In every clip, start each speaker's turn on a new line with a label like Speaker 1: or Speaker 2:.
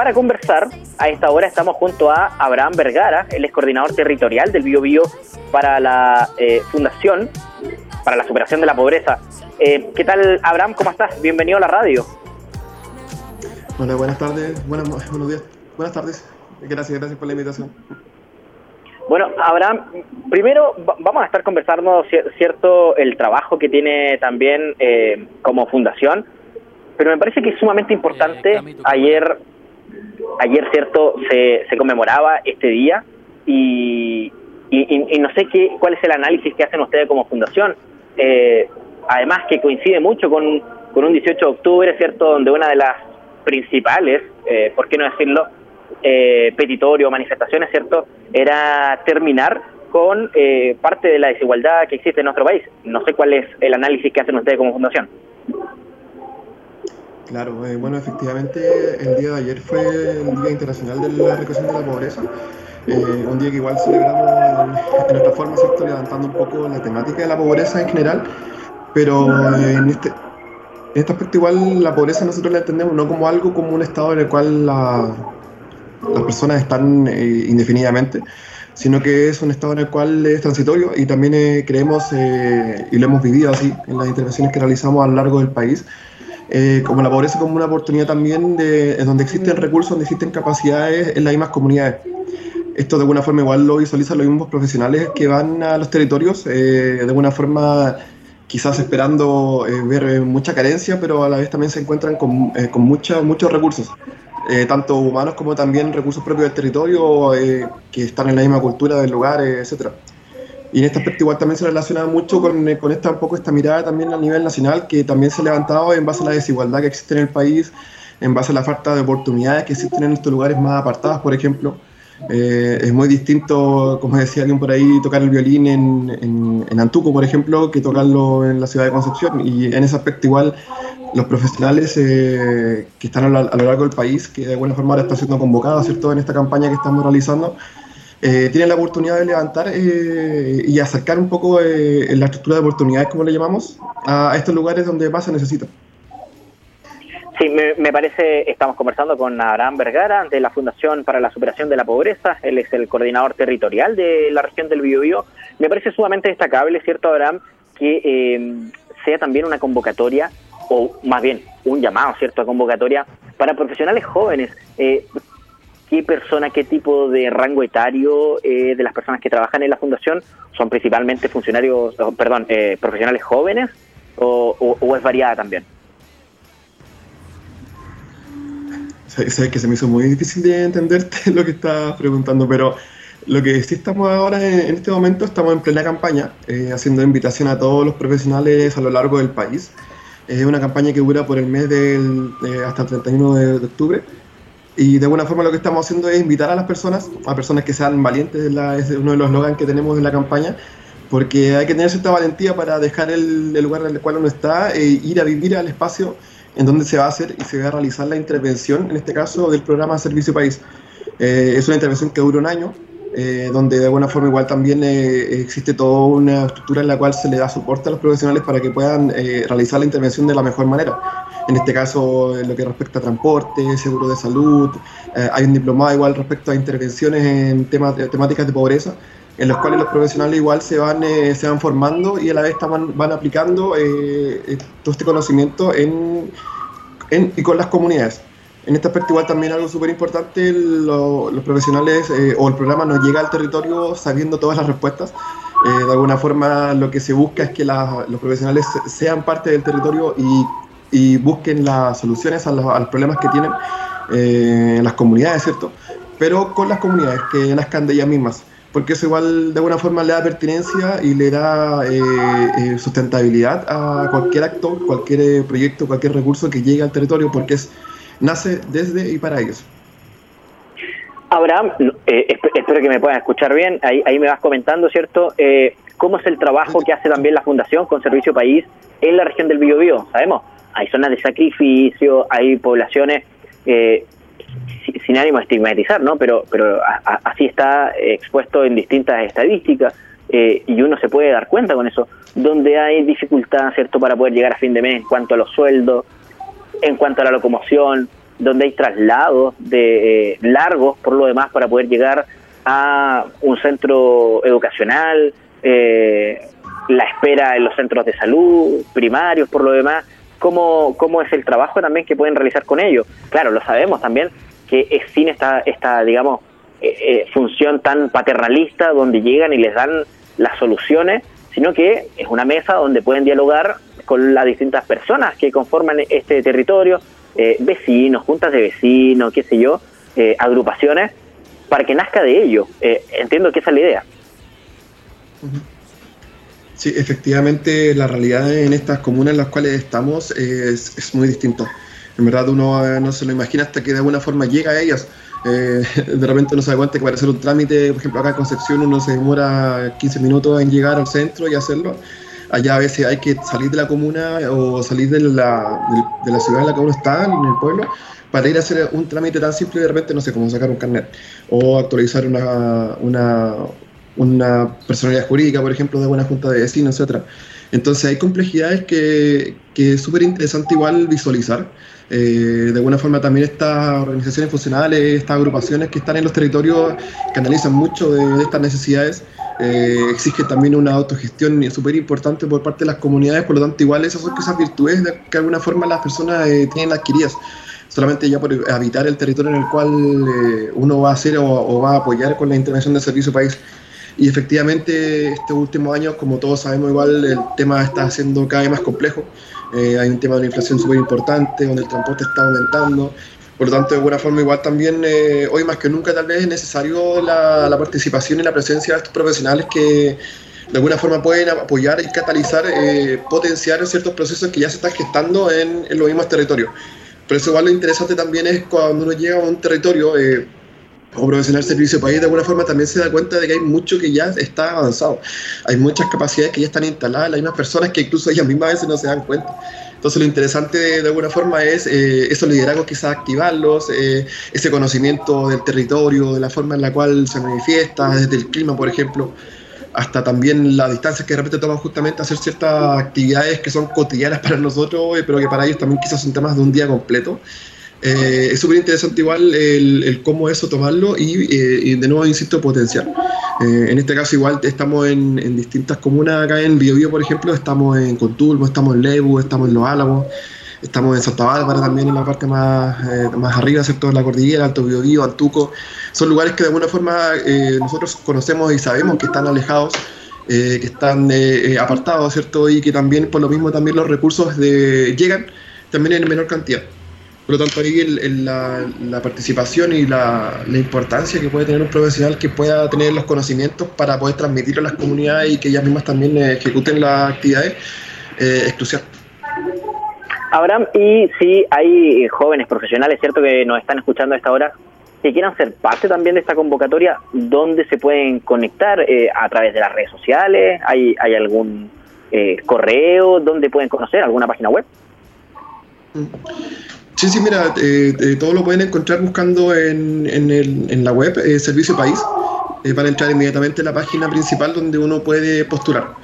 Speaker 1: para conversar, a esta hora estamos junto a Abraham Vergara, él es coordinador territorial del Bio Bio para la eh, Fundación para la Superación de la Pobreza. Eh, ¿Qué tal, Abraham? ¿Cómo estás? Bienvenido a la radio.
Speaker 2: Hola, buenas tardes, buenas, buenos días, buenas tardes. Gracias, gracias por la invitación.
Speaker 1: Bueno, Abraham, primero vamos a estar conversando, cierto, el trabajo que tiene también eh, como fundación, pero me parece que es sumamente importante. Ayer, ayer cierto, se, se conmemoraba este día y, y, no sé qué, cuál es el análisis que hacen ustedes como fundación. Eh, además que coincide mucho con, con un 18 de octubre, ¿cierto?, donde una de las principales, eh, ¿por qué no decirlo?, eh, petitorio, manifestaciones, ¿cierto?, era terminar con eh, parte de la desigualdad que existe en nuestro país. No sé cuál es el análisis que hacen ustedes como fundación.
Speaker 2: Claro, eh, bueno, efectivamente el día de ayer fue el Día Internacional de la Reducción de la Pobreza, eh, un día que igual celebramos en nuestra forma, ¿cierto? levantando un poco la temática de la pobreza en general, pero en este, en este aspecto igual la pobreza nosotros la entendemos no como algo, como un estado en el cual la, las personas están eh, indefinidamente, sino que es un estado en el cual es transitorio y también eh, creemos, eh, y lo hemos vivido así en las intervenciones que realizamos a lo largo del país, como la pobreza como una oportunidad también de donde existen recursos, donde existen capacidades en las mismas comunidades. Esto de alguna forma igual lo visualizan los mismos profesionales que van a los territorios, de alguna forma quizás esperando ver mucha carencia, pero a la vez también se encuentran con, con muchos recursos. Eh, tanto humanos como también recursos propios del territorio eh, que están en la misma cultura del lugar, etc. etcétera. Y en este aspecto igual también se relaciona mucho con, eh, con, esta un poco esta mirada también a nivel nacional que también se ha levantado en base a la desigualdad que existe en el país, en base a la falta de oportunidades que existen en estos lugares más apartados, por ejemplo. es muy distinto, como decía alguien por ahí, tocar el violín en, en, en, Antuco, por ejemplo, que tocarlo en la ciudad de Concepción. Y en ese aspecto igual los profesionales eh, que están a lo, largo del país, que de alguna forma ahora están siendo convocados, ¿cierto?, en esta campaña que estamos realizando, eh, tienen la oportunidad de levantar eh, y acercar un poco la estructura de oportunidades, como le llamamos, a, estos lugares donde más se necesita.
Speaker 1: Sí, me, parece, estamos conversando con Abraham Vergara de la Fundación para la Superación de la Pobreza, él es el coordinador territorial de la región del Biobío. Me parece sumamente destacable, ¿cierto, Abraham, que sea también una convocatoria o más bien un llamado, ¿cierto?, a convocatoria para profesionales jóvenes. Eh, ¿Qué persona, qué tipo de rango etario eh, de las personas que trabajan en la fundación son principalmente funcionarios, perdón, eh, profesionales jóvenes o, es variada también?
Speaker 2: Sabes que se me hizo muy difícil de entenderte lo que estás preguntando, pero lo que sí estamos ahora en, este momento, estamos en plena campaña, haciendo invitación a todos los profesionales a lo largo del país es una campaña que dura por el mes del, hasta el 31 de, octubre. Y de alguna forma lo que estamos haciendo es invitar a las personas, a personas que sean valientes, es uno de los slogans que tenemos en la campaña, porque hay que tener cierta valentía para dejar el, lugar en el cual uno está e ir a vivir al espacio en donde se va a hacer y se va a realizar la intervención, en este caso del programa Servicio País. Eh, es una intervención que dura un año, eh, donde de alguna forma igual también eh, existe toda una estructura en la cual se le da soporte a los profesionales para que puedan eh, realizar la intervención de la mejor manera. En este caso, en lo que respecta a transporte, seguro de salud, hay un diplomado igual respecto a intervenciones en temas, temáticas de pobreza, en los cuales los profesionales igual se van, se van formando y a la vez están, van aplicando todo este conocimiento en, en, y con las comunidades. En este aspecto igual también algo súper importante, los profesionales eh, o el programa nos llega al territorio sabiendo todas las respuestas. Eh, de alguna forma lo que se busca es que los profesionales sean parte del territorio y, y busquen las soluciones a los, problemas que tienen eh, en las comunidades, ¿cierto? Pero con las comunidades, que nazcan de ellas mismas, porque eso igual de alguna forma le da pertinencia y le da sustentabilidad a cualquier acto, cualquier proyecto, cualquier recurso que llegue al territorio, porque es nace desde y para ellos.
Speaker 1: Abraham, eh, espero que me puedan escuchar bien, ahí, ahí me vas comentando, ¿cierto? Eh, ¿Cómo es el trabajo que hace también la Fundación con Servicio País en la región del Biobío? Sabemos, hay zonas de sacrificio, hay poblaciones, eh, sin ánimo de estigmatizar, ¿no? Pero, pero así está expuesto en distintas estadísticas y uno se puede dar cuenta con eso, donde hay dificultad, ¿cierto?, para poder llegar a fin de mes en cuanto a los sueldos, en cuanto a la locomoción, donde hay traslados de largos por lo demás para poder llegar a un centro educacional, la espera en los centros de salud primarios por lo demás, cómo, cómo es el trabajo también que pueden realizar con ellos. Claro, lo sabemos también que es sin esta, esta digamos, eh, eh, función tan paternalista donde llegan y les dan las soluciones, sino que es una mesa donde pueden dialogar con las distintas personas que conforman este territorio, eh, vecinos, juntas de vecinos, qué sé yo, agrupaciones, para que nazca de ello. entiendo que esa es la idea.
Speaker 2: Sí, efectivamente la realidad en estas comunas en las cuales estamos es, es muy distinto. En verdad uno eh, no se lo imagina hasta que de alguna forma llega a ellas. Eh, de repente uno se da cuenta que para hacer un trámite, por ejemplo acá en Concepción uno se demora 15 minutos en llegar al centro y hacerlo. Allá a veces hay que salir de la comuna o salir de la, de, la ciudad en la que uno está, en el pueblo, para ir a hacer un trámite tan simple de repente, no sé, como sacar un carnet o actualizar una, una, una personalidad jurídica, por ejemplo, de una junta de vecinos, etc. Entonces hay complejidades que, que es súper interesante igual visualizar. Eh, de alguna forma también estas organizaciones funcionales, estas agrupaciones que están en los territorios, que analizan mucho de, estas necesidades, eh, exigen también una autogestión súper importante por parte de las comunidades, por lo tanto igual esas son esas virtudes que de alguna forma las personas eh, tienen adquiridas solamente ya por habitar el territorio en el cual uno va a hacer o, o, va a apoyar con la intervención del servicio país. Y efectivamente, estos últimos años, como todos sabemos, igual el tema está siendo cada vez más complejo. Eh, hay un tema de una inflación súper importante, donde el transporte está aumentando. Por lo tanto, de alguna forma, igual también, eh, hoy más que nunca, tal vez es necesario la, participación y la presencia de estos profesionales que de alguna forma pueden apoyar y catalizar, eh, potenciar ciertos procesos que ya se están gestando en, en los mismos territorios. Pero eso igual lo interesante también es cuando uno llega a un territorio, como profesional servicio país, de alguna forma también se da cuenta de que hay mucho que ya está avanzado. Hay muchas capacidades que ya están instaladas, las mismas personas que incluso ellas mismas a veces no se dan cuenta. Entonces lo interesante de, alguna forma es eh, esos liderazgos quizás activarlos, eh, ese conocimiento del territorio, de la forma en la cual se manifiesta, desde el clima, por ejemplo, hasta también las distancias que de repente toman justamente hacer ciertas actividades que son cotidianas para nosotros, eh, pero que para ellos también quizás son temas de un día completo. Eh, es súper interesante igual el, cómo eso tomarlo y, eh, de nuevo, insisto, potenciar. Eh, en este caso igual estamos en, distintas comunas acá en Biobío, por ejemplo, estamos en Contulmo, estamos en Lebu, estamos en Los Álamos, estamos en Santa Bárbara también en la parte más, más arriba, ¿cierto? En la cordillera, Alto Biobío, Antuco. Son lugares que de alguna forma nosotros conocemos y sabemos que están alejados. que están apartados, ¿cierto? Y que también, por lo mismo, también los recursos llegan también en menor cantidad. Por lo tanto, ahí la, participación y la, importancia que puede tener un profesional que pueda tener los conocimientos para poder transmitirlo a las comunidades y que ellas mismas también ejecuten las actividades eh, es crucial.
Speaker 1: Abraham, y si hay jóvenes profesionales, ¿cierto?, que nos están escuchando a esta hora, que quieran ser parte también de esta convocatoria, ¿dónde se pueden conectar? Eh, ¿A través de las redes sociales? ¿Hay, hay algún eh, correo? ¿Dónde pueden conocer? ¿Alguna página web?
Speaker 2: Mm. Sí, sí, mira, eh, eh, todo lo pueden encontrar buscando en, en, el, en la web eh, Servicio País. para entrar inmediatamente a la página principal donde uno puede postular.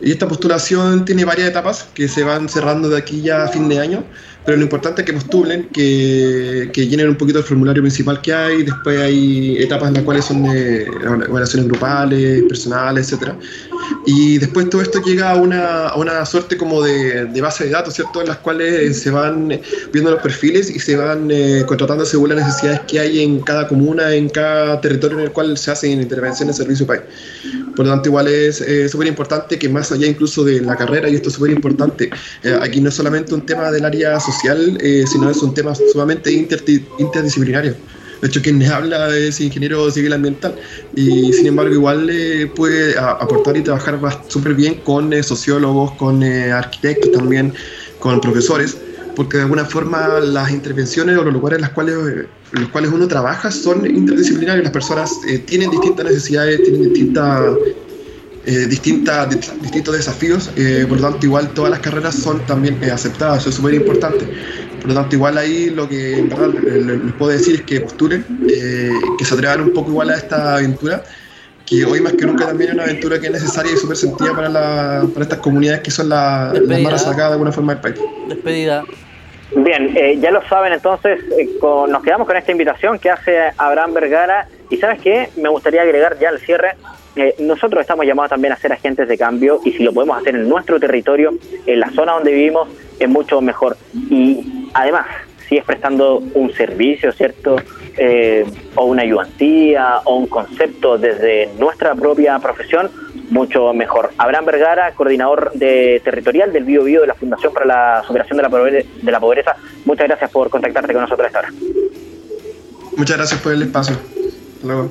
Speaker 2: Y esta postulación tiene varias etapas que se van cerrando de aquí ya a fin de año, pero lo importante es que postulen, que, llenen un poquito el formulario principal que hay, después hay etapas en las cuales son de evaluaciones grupales, personales, etcétera y después todo esto llega a una, a una suerte como de, de, base de datos, ¿cierto? En las cuales se van viendo los perfiles y se van eh, contratando según las necesidades que hay en cada comuna, en cada territorio en el cual se hacen intervenciones de servicio país. Por lo tanto, igual es súper importante que más allá incluso de la carrera, y esto es súper importante, eh, aquí no es solamente un tema del área social, eh, sino es un tema sumamente interdisciplinario. De hecho, quien habla es ingeniero civil ambiental y sin embargo igual le puede aportar y trabajar súper bien con eh, sociólogos, con eh, arquitectos también, con profesores, porque de alguna forma las intervenciones o los lugares en los cuales, los cuales uno trabaja son interdisciplinarios. Las personas eh, tienen distintas necesidades, tienen distintas... distintas, distintos desafíos, por lo tanto igual todas las carreras son también aceptadas, eso es súper importante. Por lo tanto, igual ahí lo que en verdad les puedo decir es que postulen, eh, que se atrevan un poco igual a esta aventura, que hoy más que nunca también es una aventura que es necesaria y súper sentida para, para estas comunidades que son las más resacadas de alguna forma del país.
Speaker 3: Despedida.
Speaker 1: Bien, eh, ya lo saben entonces, eh, nos quedamos con esta invitación que hace Abraham Vergara y sabes qué, me gustaría agregar ya al cierre, eh, nosotros estamos llamados también a ser agentes de cambio y si lo podemos hacer en nuestro territorio, en la zona donde vivimos, es mucho mejor. Y además, si es prestando un servicio, ¿cierto? o una ayudantía o un concepto desde nuestra propia profesión, mucho mejor. Abraham Vergara, coordinador de territorial del Bio Bio de la Fundación para la Superación de la, Pobreza, de la Pobreza, muchas gracias por contactarte con nosotros esta hora.
Speaker 2: Muchas gracias por el espacio. Hasta luego.